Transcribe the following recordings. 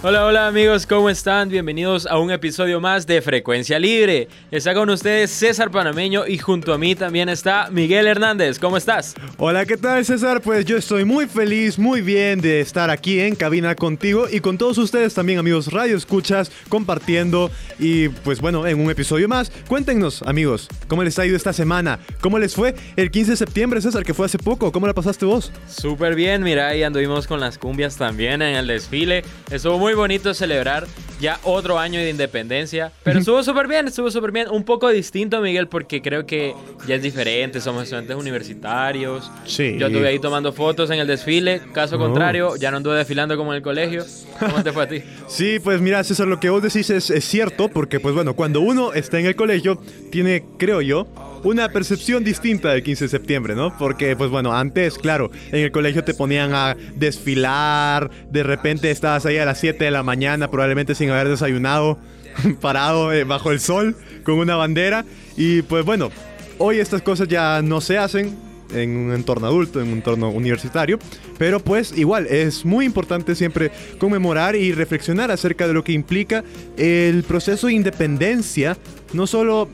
Hola, hola amigos, ¿cómo están? Bienvenidos a un episodio más de Frecuencia Libre. Está con ustedes César Panameño y junto a mí también está Miguel Hernández. ¿Cómo estás? Hola, ¿qué tal César? Pues yo estoy muy feliz, muy bien de estar aquí en cabina contigo y con todos ustedes también amigos Radio Escuchas, compartiendo y pues bueno, en un episodio más. Cuéntenos amigos, ¿cómo les ha ido esta semana? ¿Cómo les fue el 15 de septiembre César, que fue hace poco? ¿Cómo la pasaste vos? Súper bien, mira, y anduvimos con las cumbias también en el desfile. Estuvo muy bonito celebrar ya otro año de independencia. Pero estuvo súper bien, estuvo súper bien. Un poco distinto, Miguel, porque creo que ya es diferente. Somos estudiantes universitarios. Sí. Yo estuve ahí tomando fotos en el desfile. Caso Oh. contrario, ya no anduve desfilando como en el colegio. ¿Cómo te fue a ti? Sí, pues mira César, lo que vos decís es, es cierto, porque pues bueno, cuando uno está en el colegio, tiene, creo yo, una percepción distinta del 15 de septiembre, ¿no? Porque, pues bueno, antes, claro, en el colegio te ponían a desfilar, de repente estabas ahí a las 7 de la mañana, probablemente sin haber desayunado, parado eh, bajo el sol, con una bandera, y pues bueno, hoy estas cosas ya no se hacen, en un entorno adulto, en un entorno universitario, pero pues igual es muy importante siempre conmemorar y reflexionar acerca de lo que implica el proceso de independencia, no solo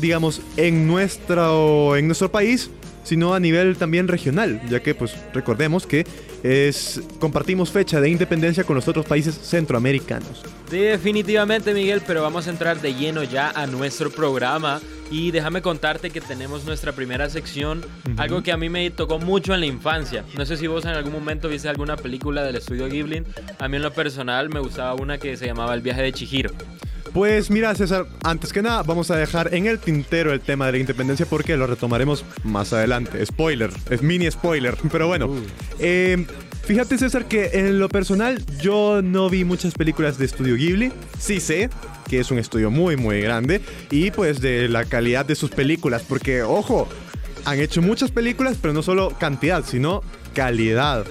digamos en nuestro en nuestro país, sino a nivel también regional, ya que pues recordemos que es compartimos fecha de independencia con los otros países centroamericanos. Definitivamente, Miguel, pero vamos a entrar de lleno ya a nuestro programa. Y déjame contarte que tenemos nuestra primera sección, algo que a mí me tocó mucho en la infancia. No sé si vos en algún momento viste alguna película del estudio Ghibli. A mí en lo personal me gustaba una que se llamaba El viaje de Chihiro. Pues mira, César, antes que nada, vamos a dejar en el tintero el tema de la independencia porque lo retomaremos más adelante. Spoiler, es mini spoiler, pero bueno. Eh, fíjate, César, que en lo personal yo no vi muchas películas de estudio Ghibli. Sí sé que es un estudio muy, muy grande y pues de la calidad de sus películas, porque, ojo, han hecho muchas películas, pero no solo cantidad, sino calidad.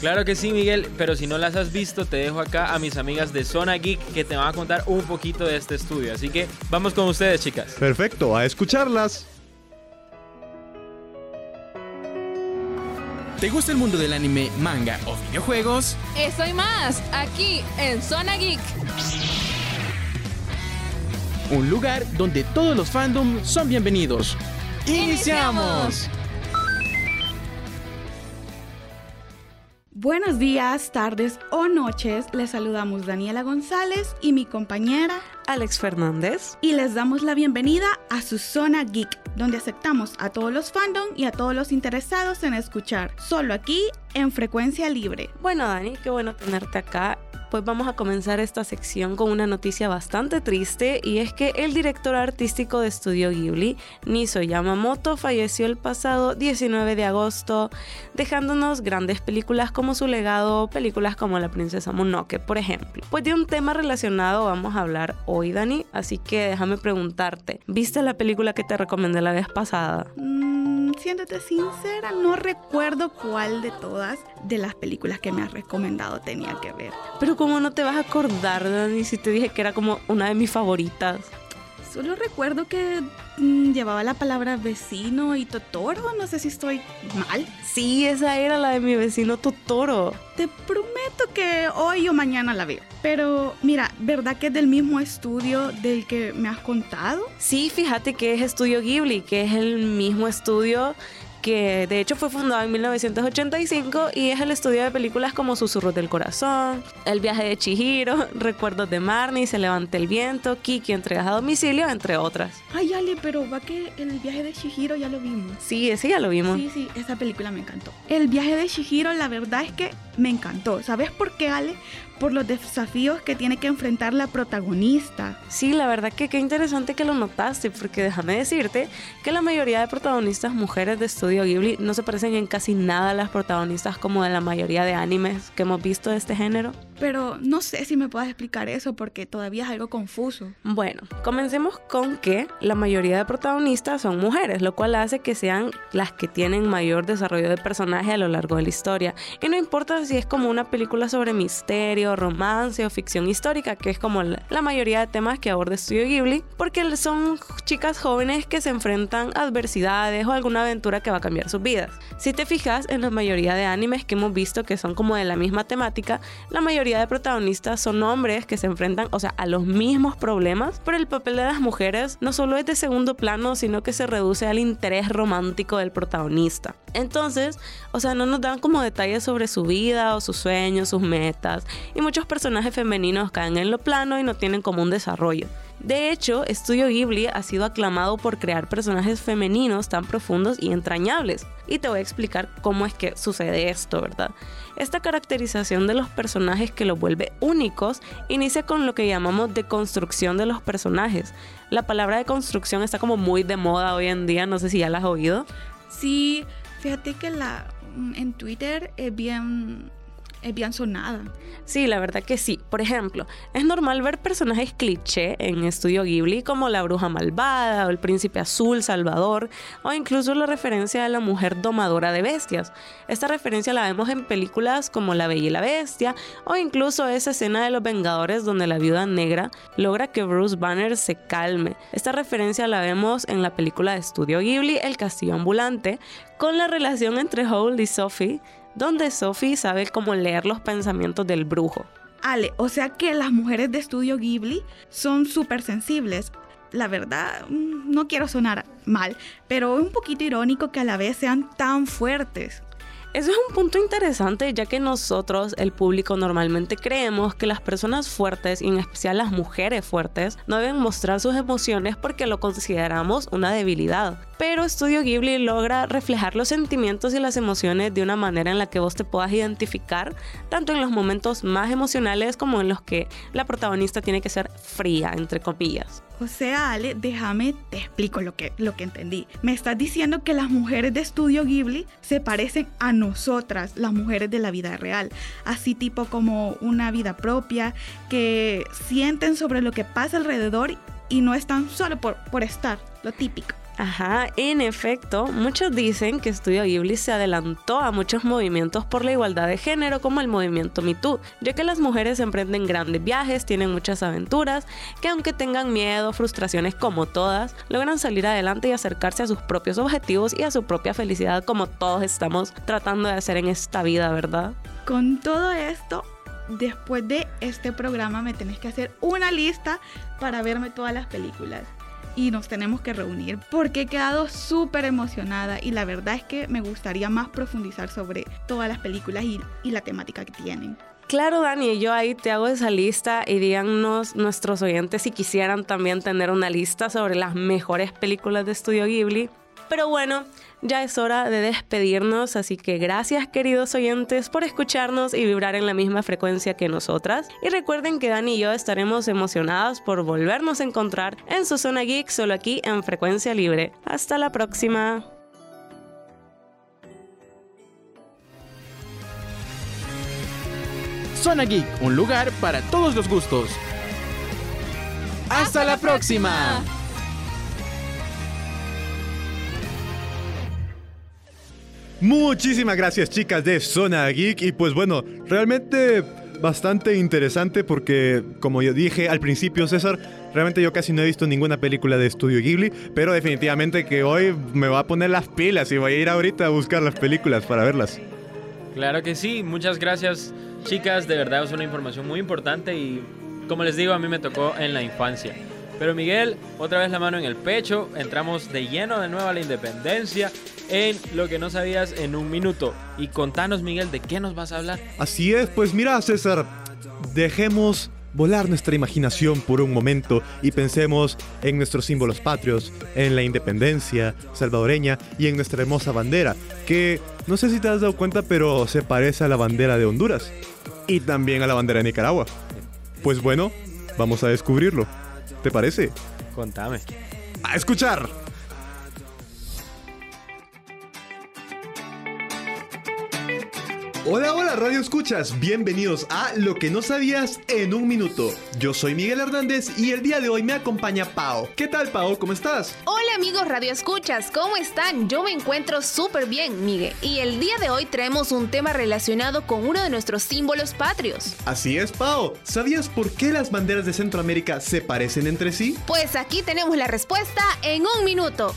Claro que sí, Miguel, pero si no las has visto, te dejo acá a mis amigas de Zona Geek que te van a contar un poquito de este estudio. Así que vamos con ustedes, chicas. Perfecto, a escucharlas. ¿Te gusta el mundo del anime, manga o videojuegos? Eso y más, aquí en Zona Geek. Un lugar donde todos los fandoms son bienvenidos. ¡Iniciamos! Buenos días, tardes o noches. Les saludamos Daniela González y mi compañera Alex Fernández. y les damos la bienvenida a su zona geek, donde aceptamos a todos los fandom y a todos los interesados en escuchar, solo aquí en frecuencia libre. Bueno, Dani, qué bueno tenerte acá. Pues vamos a comenzar esta sección con una noticia bastante triste y es que el director artístico de Estudio Ghibli, Niso Yamamoto, falleció el pasado 19 de agosto, dejándonos grandes películas como su legado, películas como La Princesa Mononoke, por ejemplo. Pues de un tema relacionado vamos a hablar hoy, Dani, así que déjame preguntarte, ¿viste la película que te recomendé la vez pasada? Mm, siéndote sincera, no recuerdo cuál de todas de las películas que me has recomendado tenía que ver. Pero ¿cómo no te vas a acordar, Dani, si te dije que era como una de mis favoritas? Solo recuerdo que mm, llevaba la palabra vecino y Totoro, no sé si estoy mal. Sí, esa era la de mi vecino Totoro. Te prometo que hoy o mañana la veo. Pero mira, ¿verdad que es del mismo estudio del que me has contado? Sí, fíjate que es Estudio Ghibli, que es el mismo estudio que de hecho fue fundado en 1985 y es el estudio de películas como Susurros del Corazón, El viaje de Chihiro, Recuerdos de Marnie, Se levanta el viento, Kiki entregas a domicilio, entre otras. Ay, Ale, pero va que el viaje de Shihiro ya lo vimos. Sí, ese ya lo vimos. Sí, sí, esa película me encantó. El viaje de Shihiro, la verdad es que me encantó. ¿Sabes por qué, Ale? Por los desafíos que tiene que enfrentar la protagonista. Sí, la verdad que qué interesante que lo notaste, porque déjame decirte que la mayoría de protagonistas mujeres de Estudio Ghibli no se parecen en casi nada a las protagonistas como de la mayoría de animes que hemos visto de este género. Pero no sé si me puedas explicar eso porque todavía es algo confuso. Bueno, comencemos con que la mayoría de protagonistas son mujeres, lo cual hace que sean las que tienen mayor desarrollo de personaje a lo largo de la historia. Y no importa si es como una película sobre misterio, romance o ficción histórica, que es como la mayoría de temas que aborda Studio Ghibli, porque son chicas jóvenes que se enfrentan a adversidades o alguna aventura que va a cambiar sus vidas. Si te fijas en la mayoría de animes que hemos visto que son como de la misma temática, la mayoría de protagonistas son hombres que se enfrentan, o sea, a los mismos problemas, pero el papel de las mujeres no solo es de segundo plano, sino que se reduce al interés romántico del protagonista. Entonces, o sea, no nos dan como detalles sobre su vida o sus sueños, sus metas, y muchos personajes femeninos caen en lo plano y no tienen como un desarrollo. De hecho, Studio Ghibli ha sido aclamado por crear personajes femeninos tan profundos y entrañables. Y te voy a explicar cómo es que sucede esto, ¿verdad? Esta caracterización de los personajes que los vuelve únicos inicia con lo que llamamos deconstrucción de los personajes. La palabra de construcción está como muy de moda hoy en día, no sé si ya la has oído. Sí, fíjate que la en Twitter es bien es bien. Sí, la verdad que sí. Por ejemplo, es normal ver personajes cliché en Estudio Ghibli como la bruja malvada o el príncipe azul Salvador o incluso la referencia a la mujer domadora de bestias. Esta referencia la vemos en películas como La Bella y la Bestia o incluso esa escena de Los Vengadores donde la viuda negra logra que Bruce Banner se calme. Esta referencia la vemos en la película de Estudio Ghibli El Castillo Ambulante con la relación entre Hole y Sophie donde Sophie sabe cómo leer los pensamientos del brujo. Ale, o sea que las mujeres de estudio Ghibli son súper sensibles. La verdad, mm, no quiero sonar mal, pero es un poquito irónico que a la vez sean tan fuertes. Eso es un punto interesante ya que nosotros, el público, normalmente creemos que las personas fuertes, y en especial las mujeres fuertes, no deben mostrar sus emociones porque lo consideramos una debilidad. Pero Studio Ghibli logra reflejar los sentimientos y las emociones de una manera en la que vos te puedas identificar, tanto en los momentos más emocionales como en los que la protagonista tiene que ser fría, entre comillas. O sea, Ale, déjame, te explico lo que, lo que entendí. Me estás diciendo que las mujeres de estudio Ghibli se parecen a nosotras, las mujeres de la vida real. Así tipo como una vida propia, que sienten sobre lo que pasa alrededor y no están solo por, por estar, lo típico. Ajá, en efecto, muchos dicen que Studio Ghibli se adelantó a muchos movimientos por la igualdad de género como el movimiento MeToo, ya que las mujeres emprenden grandes viajes, tienen muchas aventuras, que aunque tengan miedo, frustraciones como todas, logran salir adelante y acercarse a sus propios objetivos y a su propia felicidad como todos estamos tratando de hacer en esta vida, ¿verdad? Con todo esto, después de este programa me tenés que hacer una lista para verme todas las películas y nos tenemos que reunir porque he quedado súper emocionada y la verdad es que me gustaría más profundizar sobre todas las películas y, y la temática que tienen. Claro, Dani, yo ahí te hago esa lista y díganos nuestros oyentes si quisieran también tener una lista sobre las mejores películas de Estudio Ghibli. Pero bueno, ya es hora de despedirnos, así que gracias queridos oyentes por escucharnos y vibrar en la misma frecuencia que nosotras. Y recuerden que Dani y yo estaremos emocionadas por volvernos a encontrar en su zona geek solo aquí en frecuencia libre. Hasta la próxima. Zona Geek, un lugar para todos los gustos. ¡Hasta, la próxima! Muchísimas gracias chicas de Zona Geek y pues bueno, realmente bastante interesante porque como yo dije al principio César, realmente yo casi no he visto ninguna película de Estudio Ghibli, pero definitivamente que hoy me va a poner las pilas y voy a ir ahorita a buscar las películas para verlas. Claro que sí, muchas gracias chicas, de verdad es una información muy importante y como les digo a mí me tocó en la infancia. Pero Miguel, otra vez la mano en el pecho, entramos de lleno de nuevo a la independencia en lo que no sabías en un minuto. Y contanos Miguel, ¿de qué nos vas a hablar? Así es, pues mira César, dejemos volar nuestra imaginación por un momento y pensemos en nuestros símbolos patrios, en la independencia salvadoreña y en nuestra hermosa bandera, que no sé si te has dado cuenta, pero se parece a la bandera de Honduras y también a la bandera de Nicaragua. Pues bueno, vamos a descubrirlo. ¿Te parece? Contame. A escuchar. Hola, hola, Radio Escuchas. Bienvenidos a Lo que no sabías en un minuto. Yo soy Miguel Hernández y el día de hoy me acompaña Pao. ¿Qué tal, Pao? ¿Cómo estás? Hola amigos Radio Escuchas, ¿cómo están? Yo me encuentro súper bien, Miguel. Y el día de hoy traemos un tema relacionado con uno de nuestros símbolos patrios. Así es, Pao. ¿Sabías por qué las banderas de Centroamérica se parecen entre sí? Pues aquí tenemos la respuesta en un minuto.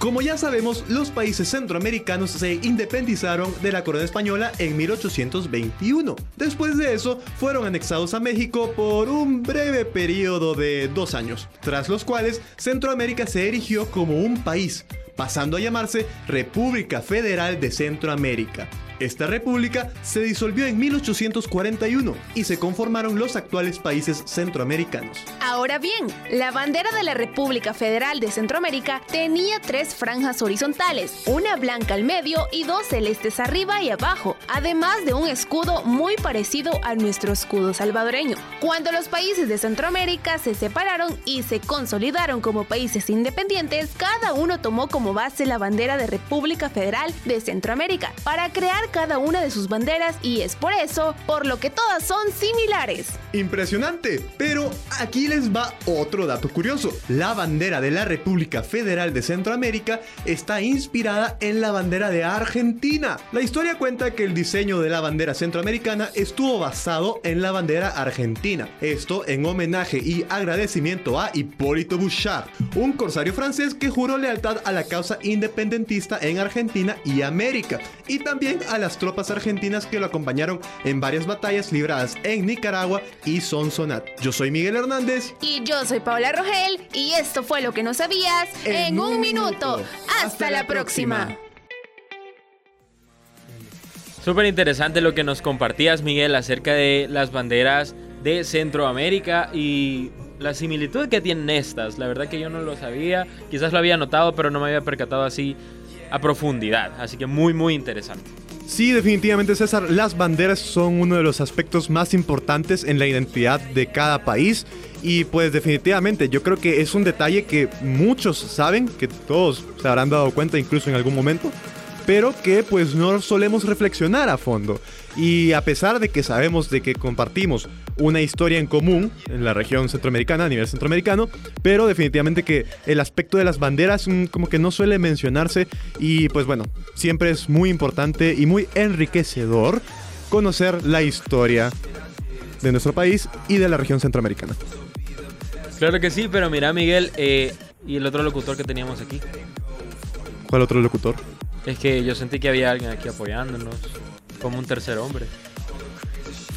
Como ya sabemos, los países centroamericanos se independizaron de la corona española en 1821. Después de eso, fueron anexados a México por un breve periodo de dos años, tras los cuales Centroamérica se erigió como un país, pasando a llamarse República Federal de Centroamérica. Esta república se disolvió en 1841 y se conformaron los actuales países centroamericanos. Ahora bien, la bandera de la República Federal de Centroamérica tenía tres franjas horizontales, una blanca al medio y dos celestes arriba y abajo, además de un escudo muy parecido a nuestro escudo salvadoreño. Cuando los países de Centroamérica se separaron y se consolidaron como países independientes, cada uno tomó como base la bandera de República Federal de Centroamérica para crear cada una de sus banderas y es por eso por lo que todas son similares. Impresionante, pero aquí les va otro dato curioso. La bandera de la República Federal de Centroamérica está inspirada en la bandera de Argentina. La historia cuenta que el diseño de la bandera centroamericana estuvo basado en la bandera argentina. Esto en homenaje y agradecimiento a Hipólito Bouchard, un corsario francés que juró lealtad a la causa independentista en Argentina y América, y también a las tropas argentinas que lo acompañaron en varias batallas libradas en Nicaragua y Sonsonat. Yo soy Miguel Hernández. Y yo soy Paula Rogel y esto fue lo que no sabías en, un, minuto. Hasta, la próxima. Súper interesante lo que nos compartías, Miguel, acerca de las banderas de Centroamérica y la similitud que tienen estas. La verdad que yo no lo sabía, quizás lo había notado, pero no me había percatado así a profundidad. Así que muy, muy interesante. Sí, definitivamente César, las banderas son uno de los aspectos más importantes en la identidad de cada país y pues definitivamente yo creo que es un detalle que muchos saben, que todos se habrán dado cuenta incluso en algún momento, pero que pues no solemos reflexionar a fondo. Y a pesar de que sabemos de que compartimos una historia en común en la región centroamericana, a nivel centroamericano, pero definitivamente que el aspecto de las banderas mm, como que no suele mencionarse y pues bueno, siempre es muy importante y muy enriquecedor conocer la historia de nuestro país y de la región centroamericana. Claro que sí, pero mira Miguel, eh, ¿y el otro locutor que teníamos aquí? ¿Cuál otro locutor? Es que yo sentí que había alguien aquí apoyándonos, como un tercer hombre.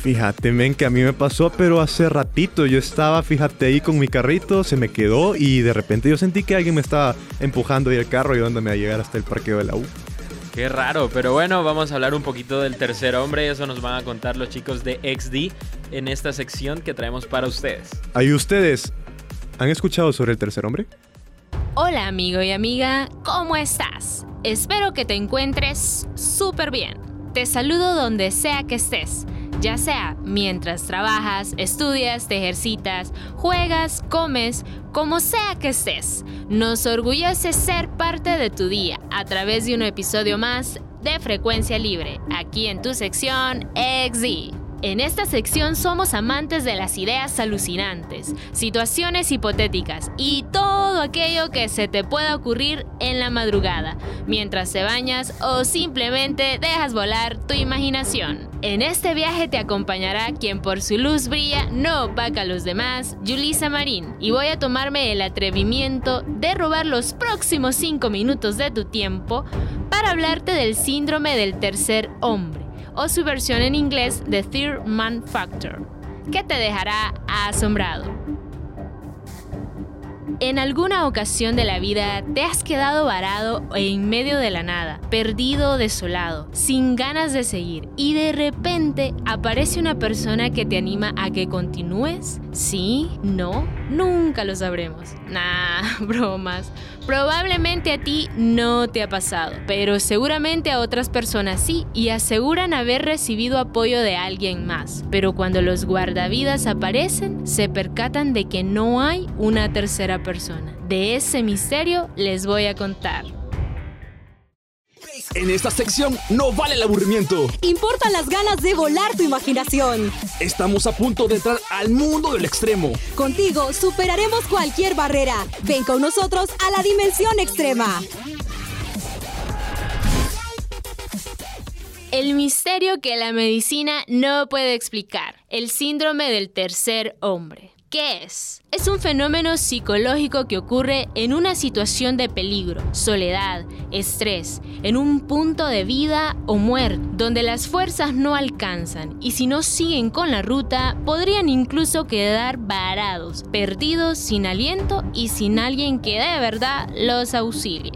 Fíjate, men, que a mí me pasó, pero hace ratito yo estaba, fíjate ahí con mi carrito, se me quedó y de repente yo sentí que alguien me estaba empujando ahí el carro ayudándome a llegar hasta el parqueo de la U. Qué raro, pero bueno, vamos a hablar un poquito del tercer hombre, eso nos van a contar los chicos de XD en esta sección que traemos para ustedes. Ahí ustedes, ¿han escuchado sobre el tercer hombre? Hola amigo y amiga, ¿cómo estás? Espero que te encuentres súper bien. Te saludo donde sea que estés ya sea mientras trabajas, estudias, te ejercitas, juegas, comes, como sea que estés. Nos orgullece ser parte de tu día a través de un episodio más de Frecuencia Libre, aquí en tu sección XD. En esta sección somos amantes de las ideas alucinantes, situaciones hipotéticas y todo aquello que se te pueda ocurrir en la madrugada, mientras te bañas o simplemente dejas volar tu imaginación. En este viaje te acompañará quien por su luz brilla no opaca a los demás, Julisa Marín, y voy a tomarme el atrevimiento de robar los próximos 5 minutos de tu tiempo para hablarte del síndrome del tercer hombre o su versión en inglés The Third Man Factor, que te dejará asombrado. En alguna ocasión de la vida te has quedado varado en medio de la nada, perdido, desolado, sin ganas de seguir y de repente aparece una persona que te anima a que continúes? ¿Sí? ¿No? Nunca lo sabremos. Nah, bromas. Probablemente a ti no te ha pasado, pero seguramente a otras personas sí y aseguran haber recibido apoyo de alguien más. Pero cuando los guardavidas aparecen, se percatan de que no hay una tercera persona. De ese misterio les voy a contar. En esta sección no vale el aburrimiento. Importan las ganas de volar tu imaginación. Estamos a punto de entrar al mundo del extremo. Contigo superaremos cualquier barrera. Ven con nosotros a la dimensión extrema. El misterio que la medicina no puede explicar. El síndrome del tercer hombre. ¿Qué es? Es un fenómeno psicológico que ocurre en una situación de peligro, soledad, estrés, en un punto de vida o muerte, donde las fuerzas no alcanzan y si no siguen con la ruta, podrían incluso quedar varados, perdidos, sin aliento y sin alguien que de verdad los auxilie.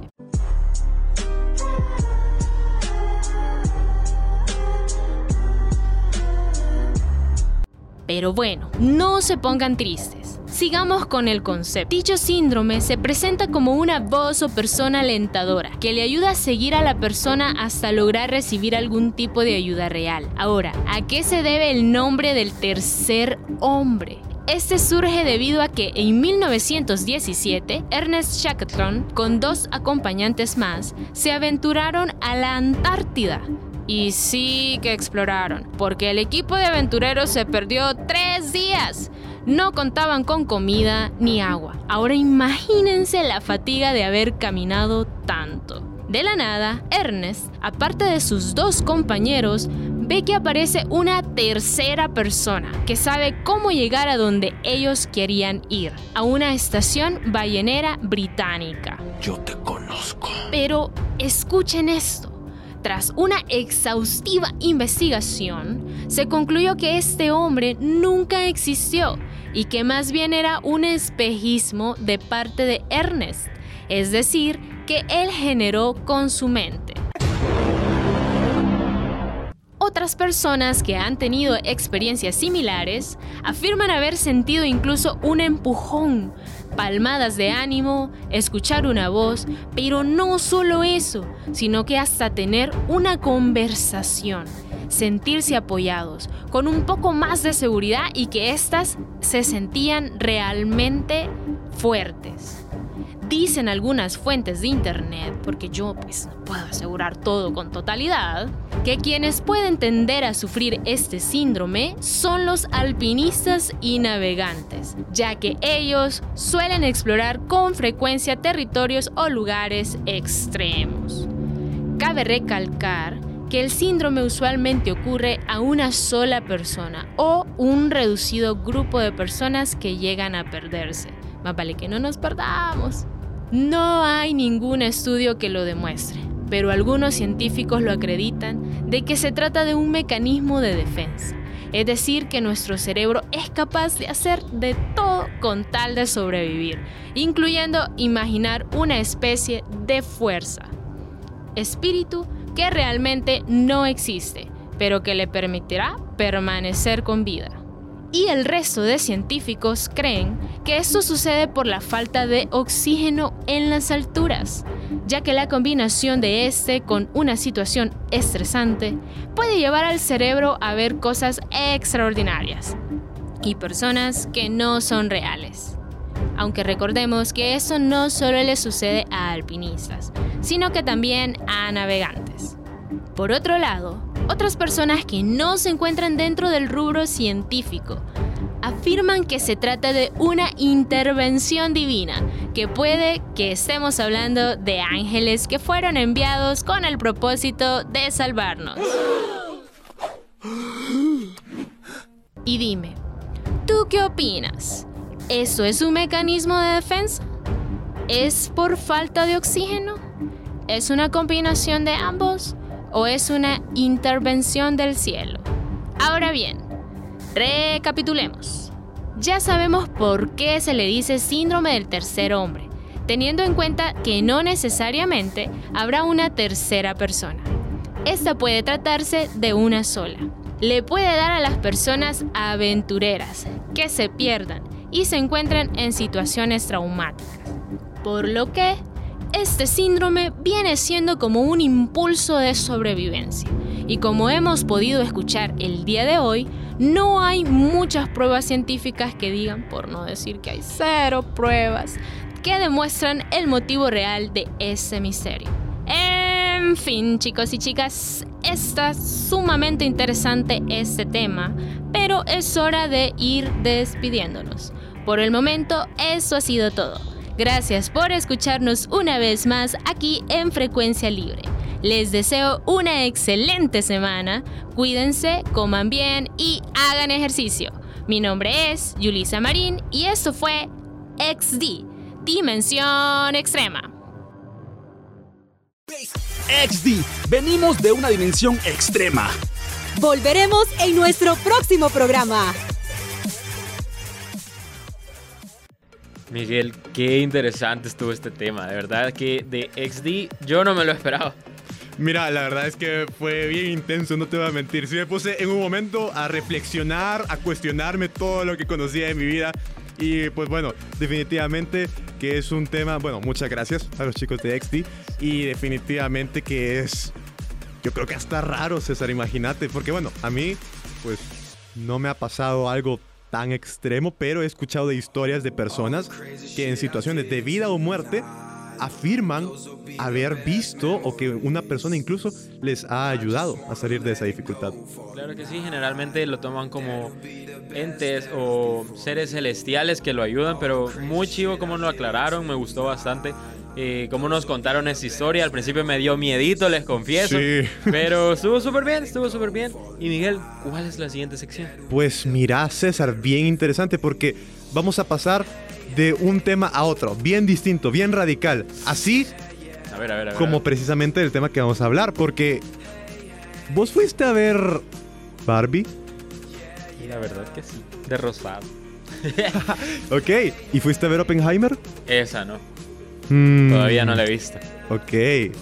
Pero bueno, no se pongan tristes. Sigamos con el concepto. Dicho síndrome se presenta como una voz o persona alentadora que le ayuda a seguir a la persona hasta lograr recibir algún tipo de ayuda real. Ahora, ¿a qué se debe el nombre del tercer hombre? Este surge debido a que en 1917 Ernest Shackleton, con dos acompañantes más, se aventuraron a la Antártida y sí que exploraron, porque el equipo de aventureros se perdió tres días. No contaban con comida ni agua. Ahora imagínense la fatiga de haber caminado tanto. De la nada, Ernest, aparte de sus dos compañeros, ve que aparece una tercera persona que sabe cómo llegar a donde ellos querían ir, a una estación ballenera británica. Yo te conozco. Pero escuchen esto. Tras una exhaustiva investigación, se concluyó que este hombre nunca existió y que más bien era un espejismo de parte de Ernest, es decir, que él generó con su mente. Otras personas que han tenido experiencias similares afirman haber sentido incluso un empujón, palmadas de ánimo, escuchar una voz, pero no solo eso, sino que hasta tener una conversación, sentirse apoyados, con un poco más de seguridad y que éstas se sentían realmente fuertes. Dicen algunas fuentes de internet, porque yo pues no puedo asegurar todo con totalidad, que quienes pueden tender a sufrir este síndrome son los alpinistas y navegantes, ya que ellos suelen explorar con frecuencia territorios o lugares extremos. Cabe recalcar que el síndrome usualmente ocurre a una sola persona o un reducido grupo de personas que llegan a perderse. Más vale que no nos perdamos. No hay ningún estudio que lo demuestre, pero algunos científicos lo acreditan de que se trata de un mecanismo de defensa. Es decir, que nuestro cerebro es capaz de hacer de todo con tal de sobrevivir, incluyendo imaginar una especie de fuerza. Espíritu que realmente no existe, pero que le permitirá permanecer con vida y el resto de científicos creen que esto sucede por la falta de oxígeno en las alturas, ya que la combinación de este con una situación estresante puede llevar al cerebro a ver cosas extraordinarias y personas que no son reales. Aunque recordemos que eso no solo le sucede a alpinistas, sino que también a navegantes. Por otro lado, otras personas que no se encuentran dentro del rubro científico afirman que se trata de una intervención divina, que puede que estemos hablando de ángeles que fueron enviados con el propósito de salvarnos. Y dime, ¿tú qué opinas? ¿Eso es un mecanismo de defensa? ¿Es por falta de oxígeno? ¿Es una combinación de ambos? o es una intervención del cielo. Ahora bien, recapitulemos. Ya sabemos por qué se le dice síndrome del tercer hombre, teniendo en cuenta que no necesariamente habrá una tercera persona. Esta puede tratarse de una sola. Le puede dar a las personas aventureras que se pierdan y se encuentran en situaciones traumáticas. Por lo que este síndrome viene siendo como un impulso de sobrevivencia. Y como hemos podido escuchar el día de hoy, no hay muchas pruebas científicas que digan, por no decir que hay cero pruebas, que demuestran el motivo real de ese misterio. En fin, chicos y chicas, está sumamente interesante este tema, pero es hora de ir despidiéndonos. Por el momento, eso ha sido todo. Gracias por escucharnos una vez más aquí en Frecuencia Libre. Les deseo una excelente semana, cuídense, coman bien y hagan ejercicio. Mi nombre es Yulisa Marín y esto fue XD, Dimensión Extrema. XD, venimos de una dimensión extrema. Volveremos en nuestro próximo programa. Miguel, qué interesante estuvo este tema. De verdad que de XD yo no me lo esperaba. Mira, la verdad es que fue bien intenso, no te voy a mentir. Sí me puse en un momento a reflexionar, a cuestionarme todo lo que conocía de mi vida. Y pues bueno, definitivamente que es un tema, bueno, muchas gracias a los chicos de XD. Y definitivamente que es, yo creo que hasta raro, César, imagínate. Porque bueno, a mí, pues no me ha pasado algo tan extremo, pero he escuchado de historias de personas que en situaciones de vida o muerte afirman haber visto o que una persona incluso les ha ayudado a salir de esa dificultad. Claro que sí, generalmente lo toman como entes o seres celestiales que lo ayudan, pero muy chivo como lo aclararon, me gustó bastante. Cómo nos contaron esa historia. Al principio me dio miedito, les confieso. Sí. Pero estuvo súper bien, estuvo súper bien. Y Miguel, ¿cuál es la siguiente sección? Pues mira, César, bien interesante porque vamos a pasar de un tema a otro, bien distinto, bien radical. Así A ver, a ver, a ver. como precisamente el tema que vamos a hablar, porque vos fuiste a ver Barbie, Y la verdad que sí. De rosado. ok, y fuiste a ver Oppenheimer. Esa no. Mm, Todavía no la he visto. Ok,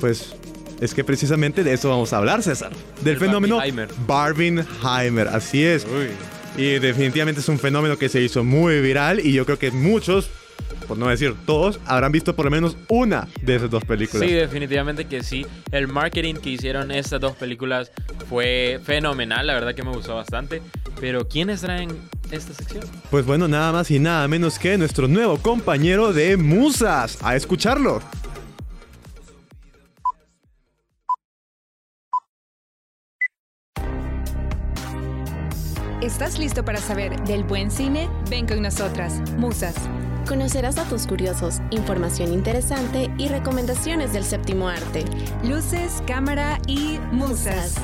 pues es que precisamente de eso vamos a hablar, César. Del El fenómeno Barbenheimer. Así es. Y definitivamente es un fenómeno que se hizo muy viral y yo creo que muchos, por no decir todos, habrán visto por lo menos una de esas dos películas. Sí, definitivamente que sí. El marketing que hicieron estas dos películas fue fenomenal, la verdad que me gustó bastante. Pero ¿quiénes traen esta sección? Pues bueno, nada más y nada menos que nuestro nuevo compañero de Musas. A escucharlo. ¿Estás listo para saber del buen cine? Ven con nosotras, Musas. Conocerás datos curiosos, información interesante y recomendaciones del séptimo arte. Luces, cámara y musas.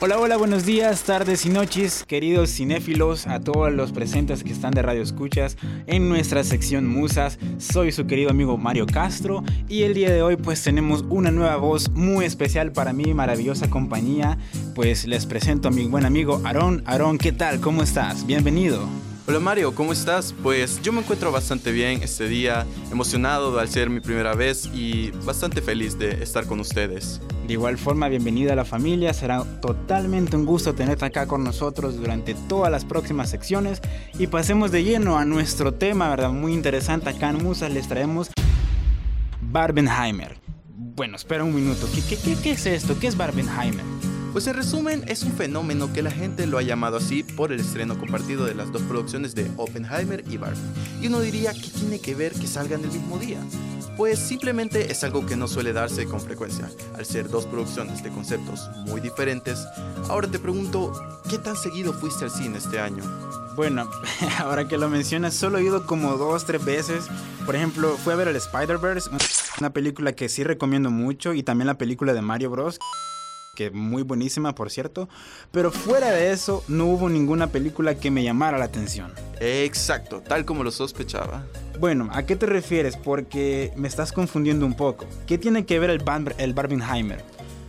Hola, hola, buenos días, tardes y noches, queridos cinéfilos, a todos los presentes que están de Radio Escuchas en nuestra sección Musas. Soy su querido amigo Mario Castro y el día de hoy pues tenemos una nueva voz muy especial para mi maravillosa compañía. Pues les presento a mi buen amigo Aarón. Aarón, ¿qué tal? ¿Cómo estás? Bienvenido. Hola Mario, ¿cómo estás? Pues yo me encuentro bastante bien este día, emocionado al ser mi primera vez y bastante feliz de estar con ustedes. De igual forma, bienvenida a la familia. Será totalmente un gusto tenerte acá con nosotros durante todas las próximas secciones. Y pasemos de lleno a nuestro tema, ¿verdad? Muy interesante. Acá en Musas les traemos Barbenheimer. Bueno, espera un minuto. ¿Qué, es esto? ¿Qué es Barbenheimer? Pues en resumen, es un fenómeno que la gente lo ha llamado así por el estreno compartido de las dos producciones de Oppenheimer y Barbie. Y uno diría, ¿qué tiene que ver que salgan el mismo día? Pues simplemente es algo que no suele darse con frecuencia, al ser dos producciones de conceptos muy diferentes. Ahora te pregunto, ¿qué tan seguido fuiste al cine este año? Bueno, ahora que lo mencionas, solo he ido como dos, tres veces. Por ejemplo, fui a ver el Spider-Verse, una película que sí recomiendo mucho, y también la película de Mario Bros que muy buenísima por cierto, pero fuera de eso no hubo ninguna película que me llamara la atención. Exacto, tal como lo sospechaba. Bueno, ¿a qué te refieres? Porque me estás confundiendo un poco. ¿Qué tiene que ver el, el Barbenheimer?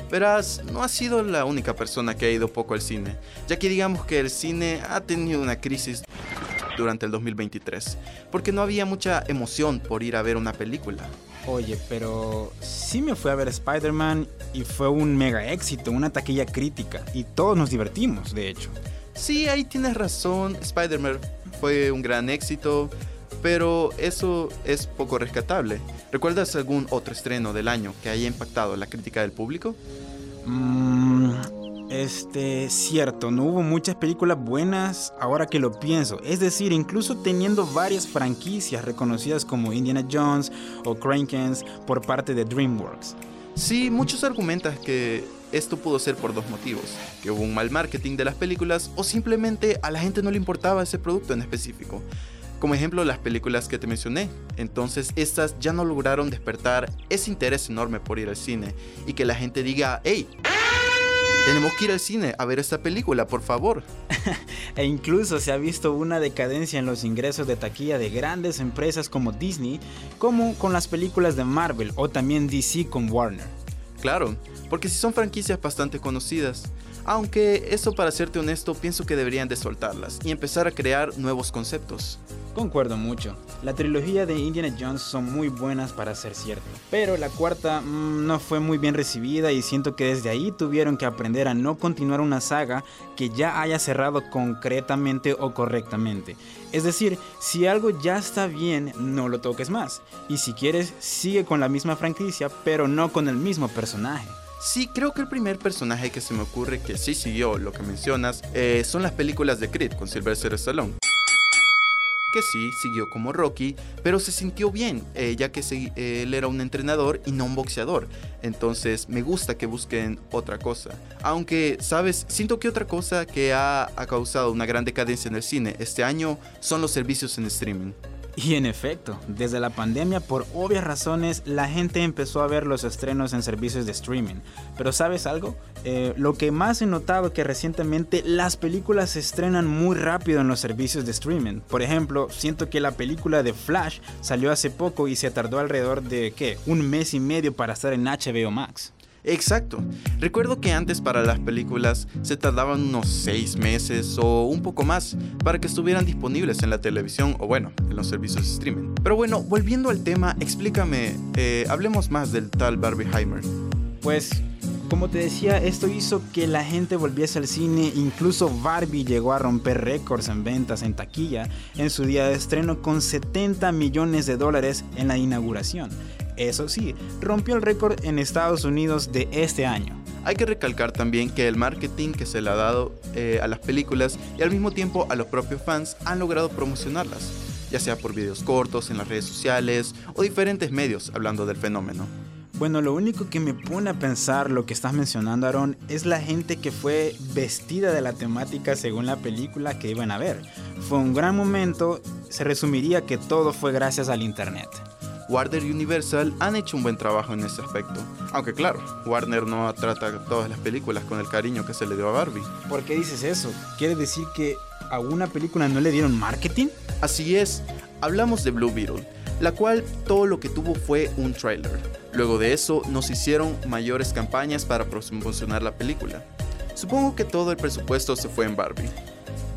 Verás, no ha sido la única persona que ha ido poco al cine, ya que digamos que el cine ha tenido una crisis durante el 2023, porque no había mucha emoción por ir a ver una película. Oye, pero sí me fui a ver Spider-Man y fue un mega éxito, una taquilla crítica, y todos nos divertimos, de hecho. Sí, ahí tienes razón, Spider-Man fue un gran éxito, pero eso es poco rescatable. ¿Recuerdas algún otro estreno del año que haya impactado la crítica del público? Mm, este, cierto, no hubo muchas películas buenas ahora que lo pienso. Es decir, incluso teniendo varias franquicias reconocidas como Indiana Jones o Crankens por parte de DreamWorks. Sí, muchos argumentan que esto pudo ser por dos motivos, que hubo un mal marketing de las películas o simplemente a la gente no le importaba ese producto en específico. Como ejemplo, las películas que te mencioné. Entonces, estas ya no lograron despertar ese interés enorme por ir al cine y que la gente diga, hey, tenemos que ir al cine a ver esta película, por favor. e incluso se ha visto una decadencia en los ingresos de taquilla de grandes empresas como Disney, como con las películas de Marvel o también DC con Warner. Claro, porque si son franquicias bastante conocidas. Aunque eso para serte honesto pienso que deberían de soltarlas y empezar a crear nuevos conceptos. Concuerdo mucho. La trilogía de Indiana Jones son muy buenas para ser cierto. Pero la cuarta mmm, no fue muy bien recibida y siento que desde ahí tuvieron que aprender a no continuar una saga que ya haya cerrado concretamente o correctamente. Es decir, si algo ya está bien, no lo toques más. Y si quieres, sigue con la misma franquicia, pero no con el mismo personaje. Sí, creo que el primer personaje que se me ocurre que sí siguió lo que mencionas eh, son las películas de Creed con Sylvester Stallone que sí siguió como Rocky, pero se sintió bien, eh, ya que se, eh, él era un entrenador y no un boxeador. Entonces me gusta que busquen otra cosa. Aunque, sabes, siento que otra cosa que ha, ha causado una gran decadencia en el cine este año son los servicios en streaming. Y en efecto, desde la pandemia, por obvias razones, la gente empezó a ver los estrenos en servicios de streaming. Pero ¿sabes algo? Eh, lo que más he notado es que recientemente las películas se estrenan muy rápido en los servicios de streaming. Por ejemplo, siento que la película de Flash salió hace poco y se tardó alrededor de, ¿qué? Un mes y medio para estar en HBO Max. Exacto. Recuerdo que antes para las películas se tardaban unos 6 meses o un poco más para que estuvieran disponibles en la televisión o bueno, en los servicios de streaming. Pero bueno, volviendo al tema, explícame, eh, hablemos más del tal Barbieheimer. Pues como te decía, esto hizo que la gente volviese al cine, incluso Barbie llegó a romper récords en ventas en taquilla en su día de estreno con 70 millones de dólares en la inauguración. Eso sí, rompió el récord en Estados Unidos de este año. Hay que recalcar también que el marketing que se le ha dado eh, a las películas y al mismo tiempo a los propios fans han logrado promocionarlas, ya sea por videos cortos en las redes sociales o diferentes medios hablando del fenómeno. Bueno, lo único que me pone a pensar lo que estás mencionando, Aaron, es la gente que fue vestida de la temática según la película que iban a ver. Fue un gran momento, se resumiría que todo fue gracias al Internet. Warner y Universal han hecho un buen trabajo en ese aspecto. Aunque claro, Warner no trata todas las películas con el cariño que se le dio a Barbie. ¿Por qué dices eso? ¿Quiere decir que a una película no le dieron marketing? Así es, hablamos de Blue Beetle, la cual todo lo que tuvo fue un trailer. Luego de eso nos hicieron mayores campañas para promocionar la película. Supongo que todo el presupuesto se fue en Barbie.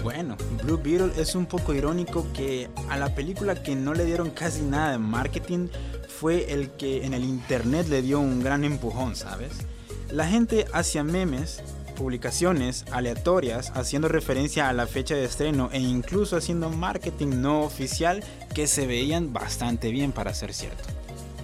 Bueno, Blue Beetle es un poco irónico que a la película que no le dieron casi nada de marketing fue el que en el internet le dio un gran empujón, ¿sabes? La gente hacía memes, publicaciones aleatorias haciendo referencia a la fecha de estreno e incluso haciendo marketing no oficial que se veían bastante bien para ser cierto.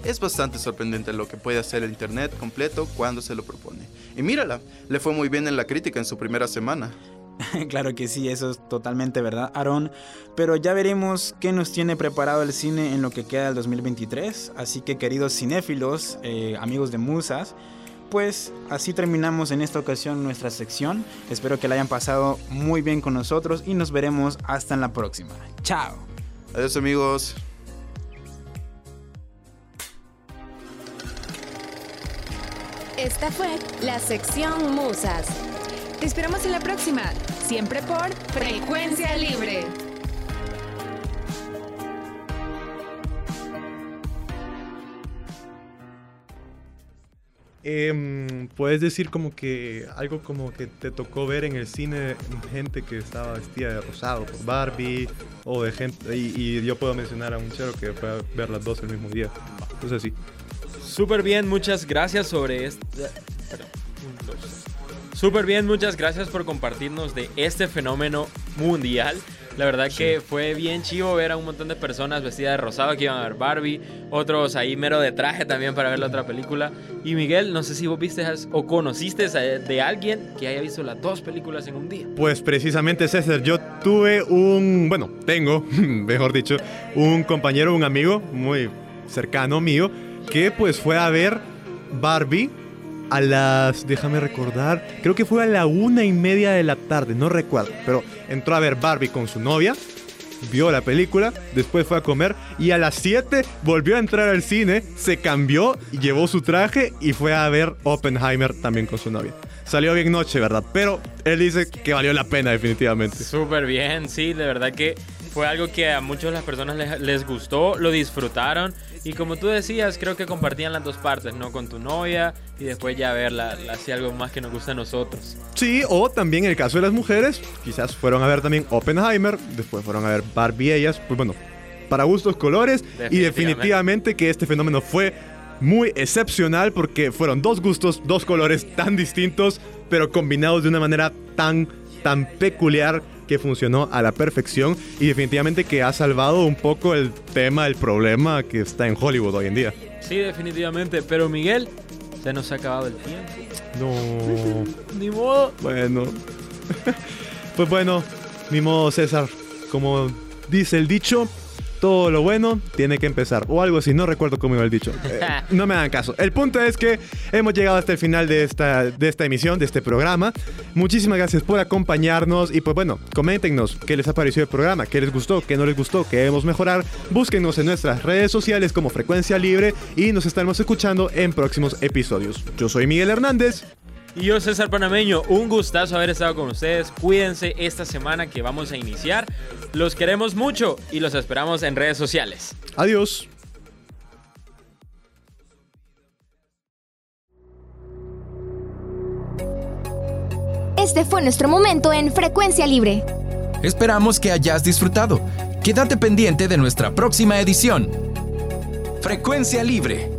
Es bastante sorprendente lo que puede hacer el internet completo cuando se lo propone. Y mírala, le fue muy bien en la crítica en su primera semana. claro que sí, eso es totalmente verdad, Aaron. Pero ya veremos qué nos tiene preparado el cine en lo que queda del 2023. Así que queridos cinéfilos, eh, amigos de Musas, pues así terminamos en esta ocasión nuestra sección. Espero que la hayan pasado muy bien con nosotros y nos veremos hasta en la próxima. Chao. Adiós amigos. Esta fue la sección Musas. Te esperamos en la próxima, siempre por Frecuencia Libre. Em, Puedes decir como que algo como que te tocó ver en el cine gente que estaba vestida de rosado por Barbie o de gente y, y yo puedo mencionar a un chero que puede ver las dos el mismo día entonces sí. Súper bien muchas gracias sobre esto Súper bien, muchas gracias por compartirnos de este fenómeno mundial. La verdad que fue bien chivo ver a un montón de personas vestidas de rosado que iban a ver Barbie, otros ahí mero de traje también para ver la otra película. Y Miguel, no sé si vos viste o conociste de alguien que haya visto las dos películas en un día. Pues precisamente César, yo tuve un, bueno, tengo, mejor dicho, un compañero, un amigo muy cercano mío, que pues fue a ver Barbie a las, déjame recordar, creo que fue a la una y media de la tarde, no recuerdo, pero entró a ver Barbie con su novia, vio la película, después fue a comer y a las 7 volvió a entrar al cine, se cambió, llevó su traje y fue a ver Oppenheimer también con su novia. Salió bien noche, ¿verdad? Pero él dice que valió la pena definitivamente. Súper bien, sí, de verdad que fue algo que a muchas de las personas les, les, gustó, lo disfrutaron y como tú decías, creo que compartían las dos partes, ¿no? Con tu novia y después ya verla, así algo más que nos gusta a nosotros. Sí, o también en el caso de las mujeres, quizás fueron a ver también Oppenheimer, después fueron a ver Barbie ellas, pues bueno, para gustos colores y definitivamente que este fenómeno fue muy excepcional porque fueron dos gustos, dos colores tan distintos, pero combinados de una manera tan, tan peculiar que funcionó a la perfección y definitivamente que ha salvado un poco el tema, el problema que está en Hollywood hoy en día. Sí, definitivamente. Pero Miguel, se nos ha acabado el tiempo. No. ni modo. Bueno. pues bueno, ni modo César. Como dice el dicho, todo lo bueno tiene que empezar. O algo así, no recuerdo cómo iba el dicho. Eh, no me hagan caso. El punto es que hemos llegado hasta el final de esta, de esta emisión, de este programa. Muchísimas gracias por acompañarnos y pues bueno, coméntenos qué les ha parecido el programa, qué les gustó, qué no les gustó, qué debemos mejorar. Búsquenos en nuestras redes sociales como Frecuencia Libre y nos estaremos escuchando en próximos episodios. Yo soy Miguel Hernández. Y yo, César Panameño, un gustazo haber estado con ustedes. Cuídense esta semana que vamos a iniciar. Los queremos mucho y los esperamos en redes sociales. Adiós. Este fue nuestro momento en Frecuencia Libre. Esperamos que hayas disfrutado. Quédate pendiente de nuestra próxima edición. Frecuencia Libre